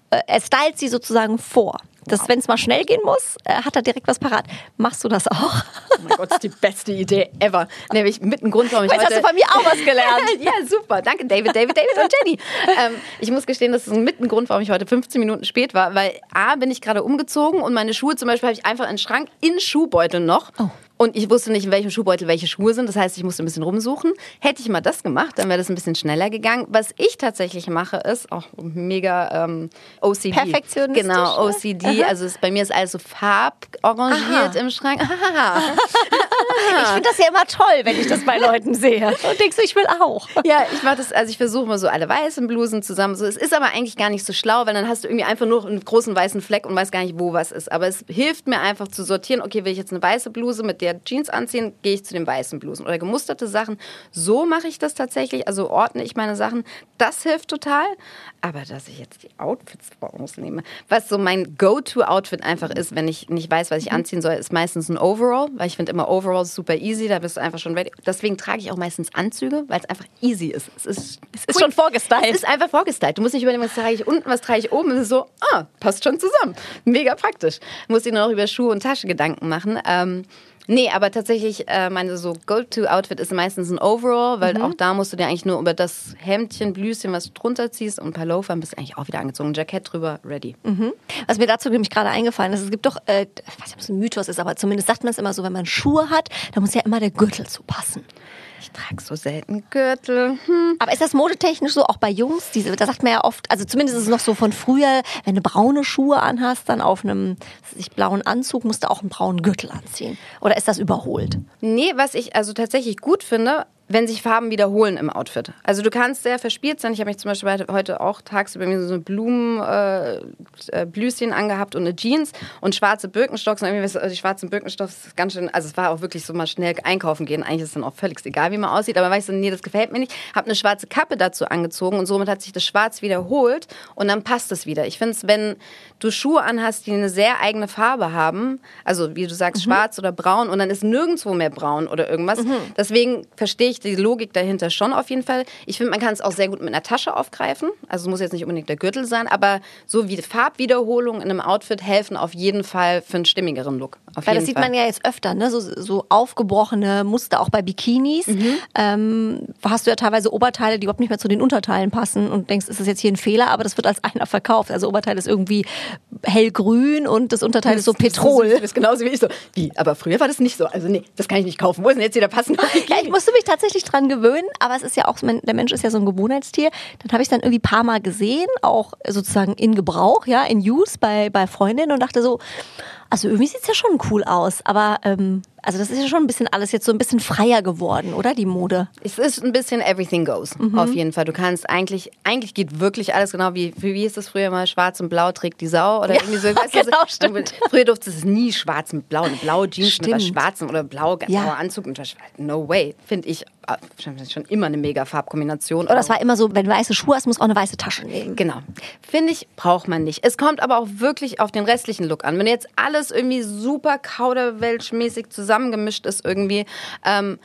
Äh, er stylt sie sozusagen vor. Dass, wenn es mal schnell gehen muss, äh, hat er direkt was parat. Machst du das auch? Oh mein Gott, das ist die beste Idee ever. Nämlich mit einem Grund, warum ich heute... hast du von mir auch was gelernt. ja, super. Danke, David, David, David und Jenny. Ähm, ich muss gestehen, das ist mit ein Grund, warum ich heute 15 Minuten spät war. Weil A, bin ich gerade umgezogen und meine Schuhe zum Beispiel habe ich einfach in den Schrank in Schuhbeutel noch. Und ich wusste nicht, in welchem Schuhbeutel welche Schuhe sind. Das heißt, ich musste ein bisschen rumsuchen. Hätte ich mal das gemacht, dann wäre das ein bisschen schneller gegangen. Was ich tatsächlich mache, ist auch mega ähm, OCD. Perfektionistisch, Genau, ne? OCD. Also es, bei mir ist alles so farbarrangiert Aha. im Schrank. Aha. Ich finde das ja immer toll, wenn ich das bei Leuten sehe. Und denkst du, ich will auch. Ja, ich mache das, also ich versuche mal so alle weißen Blusen zusammen. So, es ist aber eigentlich gar nicht so schlau, weil dann hast du irgendwie einfach nur einen großen weißen Fleck und weißt gar nicht, wo was ist. Aber es hilft mir einfach zu sortieren, okay, will ich jetzt eine weiße Bluse mit der Jeans anziehen, gehe ich zu den weißen Blusen. Oder gemusterte Sachen. So mache ich das tatsächlich, also ordne ich meine Sachen. Das hilft total. Aber dass ich jetzt die Outfits rausnehme, was so mein Go-To-Outfit einfach ist, wenn ich nicht weiß, was ich anziehen soll, ist meistens ein Overall, weil ich finde immer Overalls super easy, da bist du einfach schon ready. Deswegen trage ich auch meistens Anzüge, weil es einfach easy ist. Es ist, Es ist schon vorgestylt. es ist einfach vorgestylt. Du musst nicht überlegen, was trage ich unten, was trage ich oben. Es ist so, ah, passt schon zusammen. Mega praktisch. Du musst dir nur noch über Schuhe und Tasche Gedanken machen. Ähm, nee, aber tatsächlich, äh, meine so Go-To-Outfit ist meistens ein Overall, weil auch da musst du dir eigentlich nur über das Hemdchen, Blüschen, was du drunter ziehst und ein paar Loafern bist du eigentlich auch wieder angezogen. Jackett drüber, ready. Was mir dazu nämlich gerade eingefallen ist, es gibt doch, äh, ich weiß nicht, ob es ein Mythos ist, aber zumindest sagt man es immer so, wenn man Schuhe hat, da muss ja immer der Gürtel zu passen. Ich trage so selten Gürtel. Hm. Aber ist das modetechnisch so auch bei Jungs? Diese, da sagt man ja oft, also zumindest ist es noch so von früher, wenn du braune Schuhe anhast, dann auf einem was weiß ich, blauen Anzug musst du auch einen braunen Gürtel anziehen. Oder ist das überholt? Nee, was ich also tatsächlich gut finde, wenn sich Farben wiederholen im Outfit. Also du kannst sehr verspielt sein. Ich habe mich zum Beispiel heute- auch tagsüber mir so eine Blumen, äh, äh, Blüschen angehabt und eine Jeans und schwarze Birkenstocks. Und irgendwie, also die schwarzen Birkenstocks ganz schön, also es war auch wirklich so mal schnell einkaufen gehen. Eigentlich ist es dann auch völlig egal, wie man aussieht. Aber war ich so, nee, das gefällt mir nicht. Habe eine schwarze Kappe dazu angezogen und somit hat sich das Schwarz wiederholt und dann passt es wieder. Ich finde es, wenn du Schuhe anhast, die eine sehr eigene Farbe haben, also wie du sagst, schwarz oder braun und dann ist nirgendwo mehr braun oder irgendwas. Deswegen verstehe ich die Logik dahinter schon auf jeden Fall. Ich finde, man kann es auch sehr gut mit einer Tasche aufgreifen. Also es muss jetzt nicht unbedingt der Gürtel sein, aber so wie Farbwiederholungen in einem Outfit helfen auf jeden Fall für einen stimmigeren Look. Auf Weil das sieht Fall. man ja jetzt öfter, ne? so, so aufgebrochene Muster auch bei Bikinis. Ähm, hast du ja teilweise Oberteile, die überhaupt nicht mehr zu den Unterteilen passen und denkst, ist das jetzt hier ein Fehler, aber das wird als einer verkauft. Also Oberteil ist irgendwie hellgrün und das Unterteil ist so Petrol. Das ist genauso wie ich so. Wie? Aber früher war das nicht so. Also nee, das kann ich nicht kaufen. Wo ist denn jetzt wieder passend? Ja, ich musste mich tatsächlich dran gewöhnen, aber es ist ja auch, der Mensch ist ja so ein Gewohnheitstier. Dann habe ich es dann irgendwie ein paar Mal gesehen, auch sozusagen in Gebrauch, ja, in Use bei, bei Freundinnen und dachte so, also irgendwie sieht's ja schon cool aus, aber ähm, also das ist ja schon ein bisschen alles jetzt so ein bisschen freier geworden, oder die Mode? Es ist ein bisschen everything goes, Mhm. auf jeden Fall. Du kannst eigentlich, eigentlich geht wirklich alles genau wie, wie, ist das früher mal, schwarz und blau trägt die Sau oder irgendwie so. Weißt du, genau, so- stimmt. Früher durfte es nie schwarz mit blau, eine blaue Jeans mit Stimmt. schwarzem oder blau, ganz Ja. blauer Anzug mit schwarz. No way, finde ich äh, schon, immer eine mega Farbkombination. Oder es war immer so, wenn du weiße Schuhe hast, musst du auch eine weiße Tasche nehmen. Genau. Finde ich, braucht man nicht. Es kommt aber auch wirklich auf den restlichen Look an. Wenn jetzt alles irgendwie super kauderwelschmäßig zusammengemischt ist irgendwie, ähm,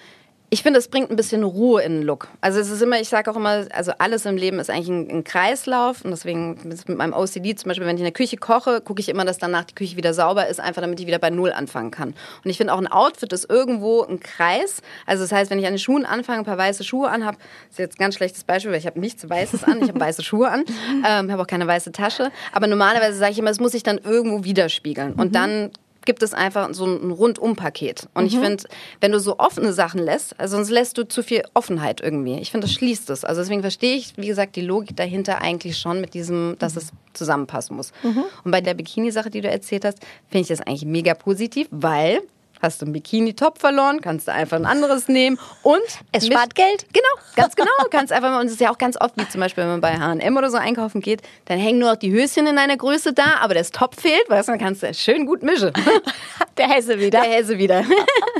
ich finde, es bringt ein bisschen Ruhe in den Look. Also es ist immer, ich sage auch immer, also alles im Leben ist eigentlich ein, ein Kreislauf und deswegen mit meinem OCD zum Beispiel, wenn ich in der Küche koche, gucke ich immer, dass danach die Küche wieder sauber ist, einfach damit ich wieder bei Null anfangen kann. Und ich finde auch ein Outfit ist irgendwo ein Kreis. Also das heißt, wenn ich an den Schuhen anfange, ein paar weiße Schuhe anhabe, ist jetzt ein ganz schlechtes Beispiel, weil ich habe nichts Weißes an, ich habe weiße Schuhe an, ähm, habe auch keine weiße Tasche. Aber normalerweise sage ich immer, es muss sich dann irgendwo widerspiegeln. Und dann gibt es einfach so ein Rundum-Paket. Und ich finde, wenn du so offene Sachen lässt, also sonst lässt du zu viel Offenheit irgendwie. Ich finde, das schließt es. Also deswegen verstehe ich, wie gesagt, die Logik dahinter eigentlich schon mit diesem, dass es zusammenpassen muss. Und bei der Bikini-Sache, die du erzählt hast, finde ich das eigentlich mega positiv, weil hast du einen Bikini-Top verloren, kannst du einfach ein anderes nehmen und Es mit- spart Geld. Genau, ganz genau. Kannst einfach mal, und es ist ja auch ganz oft, wie zum Beispiel, wenn man bei H&M oder so einkaufen geht, dann hängen nur noch die Höschen in einer Größe da, aber das Top fehlt, weißt du, dann kannst du schön gut mischen. Der Hesse wieder. Der Hälse wieder.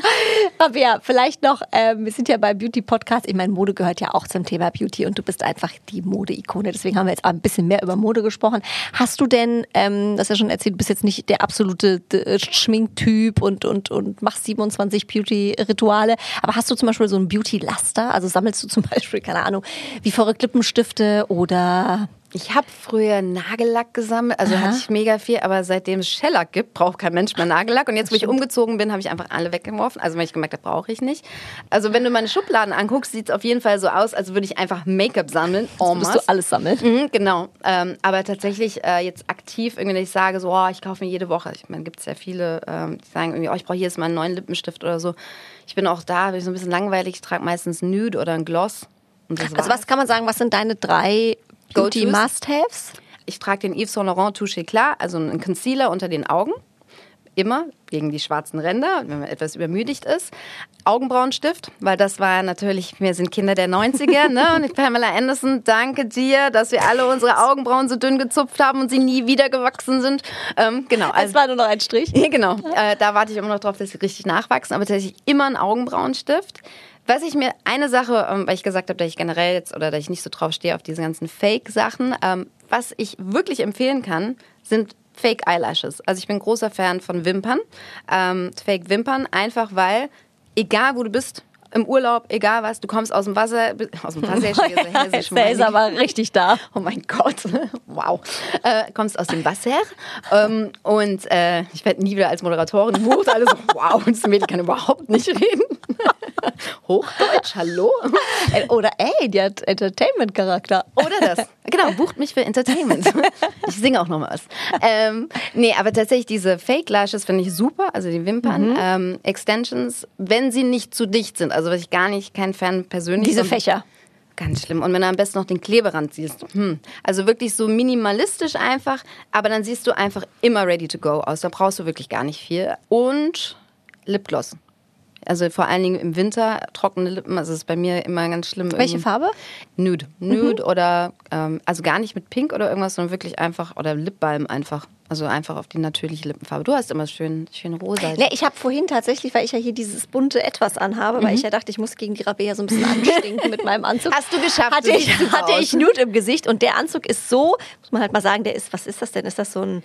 Rabea, vielleicht noch, ähm, wir sind ja bei Beauty Podcast. Ich meine, Mode gehört ja auch zum Thema Beauty und du bist einfach die Mode-Ikone. Deswegen haben wir jetzt auch ein bisschen mehr über Mode gesprochen. Hast du denn, ähm, das hast ja schon erzählt, du bist jetzt nicht der absolute äh, Schminktyp und, und, und machst 27 Beauty-Rituale. Aber hast du zum Beispiel so ein Beauty-Laster? Also sammelst du zum Beispiel, keine Ahnung, wie verrückt Lippenstifte oder Ich habe früher Nagellack gesammelt, also Aha. hatte ich mega viel, aber seitdem es Shellac gibt, braucht kein Mensch mehr Nagellack. Und jetzt, wo ich umgezogen bin, habe ich einfach alle weggeworfen. Also, weil ich gemerkt habe, brauche ich nicht. Also, wenn du meine Schubladen anguckst, sieht es auf jeden Fall so aus, als würde ich einfach Make-up sammeln. En würdest du alles sammeln? Mhm, genau. Ähm, aber tatsächlich äh, jetzt aktiv, irgendwie, wenn ich sage, so, oh, ich kaufe mir jede Woche. Ich meine, gibt es ja viele, ähm, die sagen irgendwie, oh, ich brauche jedes Mal einen neuen Lippenstift oder so. Ich bin auch da, bin ich so ein bisschen langweilig. Ich trage meistens Nude oder ein Gloss. Also was kann man sagen, was sind deine drei Go-Tos? Beauty-Must-Haves? Ich trage den Yves Saint Laurent Touche Eclat, also einen Concealer unter den Augen. Immer gegen die schwarzen Ränder, wenn man etwas übermüdigt ist. Augenbrauenstift, weil das war natürlich, wir sind Kinder der 90er, ne? Und Pamela Anderson, danke dir, dass wir alle unsere Augenbrauen so dünn gezupft haben und sie nie wieder gewachsen sind. Ähm, genau, Es also war nur noch ein Strich. ja, genau. Äh, da warte ich immer noch drauf, dass sie richtig nachwachsen. Aber tatsächlich immer ein Augenbrauenstift. Was ich mir, eine Sache, ähm, weil ich gesagt habe, dass ich generell jetzt oder dass ich nicht so drauf stehe auf diese ganzen Fake-Sachen, ähm, was ich wirklich empfehlen kann, sind Fake Eyelashes. Also ich bin großer Fan von Wimpern. Ähm, Fake Wimpern, einfach weil, egal wo du bist, im Urlaub, egal was, du kommst aus dem Wasser, aus dem Wasser, hessisch, Der ist aber richtig da. Oh mein Gott, wow. Äh, kommst aus dem Wasser ähm, und äh, ich werde nie wieder als Moderatorin gebucht. Alle so, wow, das Mädchen kann überhaupt nicht reden. Hochdeutsch, hallo? Oder ey, die hat Entertainment-Charakter. Oder das. Genau, bucht mich für Entertainment. Ich singe auch noch mal was. Ähm, nee, aber tatsächlich diese Fake Lashes finde ich super, also die Wimpern, ähm, Extensions, wenn sie nicht zu dicht sind, also was ich gar nicht, kein Fan persönlich. Diese Fächer. Ganz schlimm. Und wenn du am besten noch den Kleberand siehst. Hm. Also wirklich so minimalistisch einfach, aber dann siehst du einfach immer ready to go aus. Da brauchst du wirklich gar nicht viel. Und Lipgloss. Also vor allen Dingen im Winter trockene Lippen, also das ist bei mir immer ganz schlimm. Welche Farbe? Nude. Nude oder, ähm, also gar nicht mit Pink oder irgendwas, sondern wirklich einfach, oder Lipbalm einfach. Also einfach auf die natürliche Lippenfarbe. Du hast immer schön, schön rosa. Ne, ich habe vorhin tatsächlich, weil ich ja hier dieses bunte Etwas anhabe, weil ich ja dachte, ich muss gegen die Rabea so ein bisschen anstinken mit meinem Anzug. Hast du geschafft, Hatte ich, hatte ich Nude im Gesicht und der Anzug ist so, muss man halt mal sagen, der ist, was ist das denn? Ist das so ein,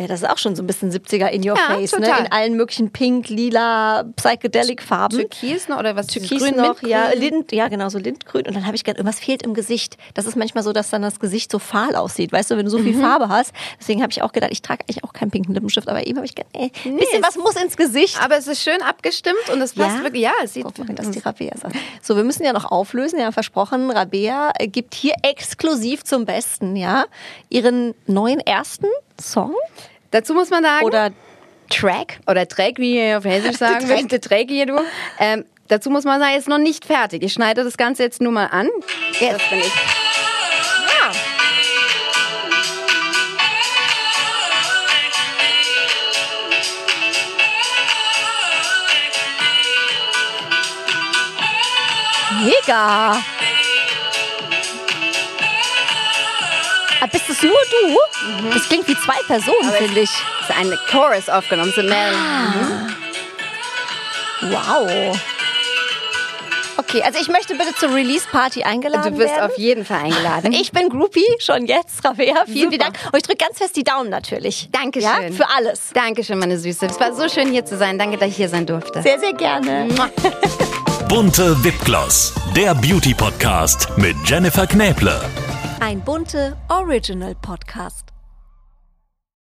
äh, das ist auch schon so ein bisschen 70er in your Ja, face, ne? total. In allen möglichen pink, lila, psychedelic Farben. Türkis noch oder was? Türkis Grün, noch, ja? Lind, ja genau, so Lindgrün. Und dann habe ich gedacht, irgendwas fehlt im Gesicht. Das ist manchmal so, dass dann das Gesicht so fahl aussieht, weißt du, wenn du so viel Mhm. Farbe hast. Deswegen habe ich auch gedacht, ich trage eigentlich auch keinen pinken Lippenstift, aber eben habe ich gedacht, ey, ein bisschen was muss ins Gesicht. Aber es ist schön abgestimmt und es passt Ja? wirklich. Ja, es sieht Oh, vorhin, dass die Rabea sagt. So, wir müssen ja noch auflösen. Ja, versprochen, Rabea äh, gibt hier exklusiv zum Besten, ja, ihren neuen ersten Song Dazu muss man sagen. Oder Track. Oder Track, wie ihr auf Hessisch sagen würdet. Track hier, du. Ähm, dazu muss man sagen, ist noch nicht fertig. Ich schneide das Ganze jetzt nur mal an. Jetzt das bin ich. Ja. Mega! Bist das nur du? Das klingt wie zwei Personen, finde ich. Das ist ein Chorus aufgenommen, sind mehrere. Wow. Okay, also ich möchte bitte zur Release-Party eingeladen Du wirst werden. auf jeden Fall eingeladen. Ich bin Groupie, schon jetzt, Rabea. Vielen, vielen. Dank. Und ich drücke ganz fest die Daumen natürlich. Dankeschön. Ja, für alles. Dankeschön, meine Süße. Es war so schön, hier zu sein. Danke, dass ich hier sein durfte. Sehr, sehr gerne. Bunte Wipgloss, der Beauty Podcast mit Jennifer Knäble. Ein bunte Original Podcast.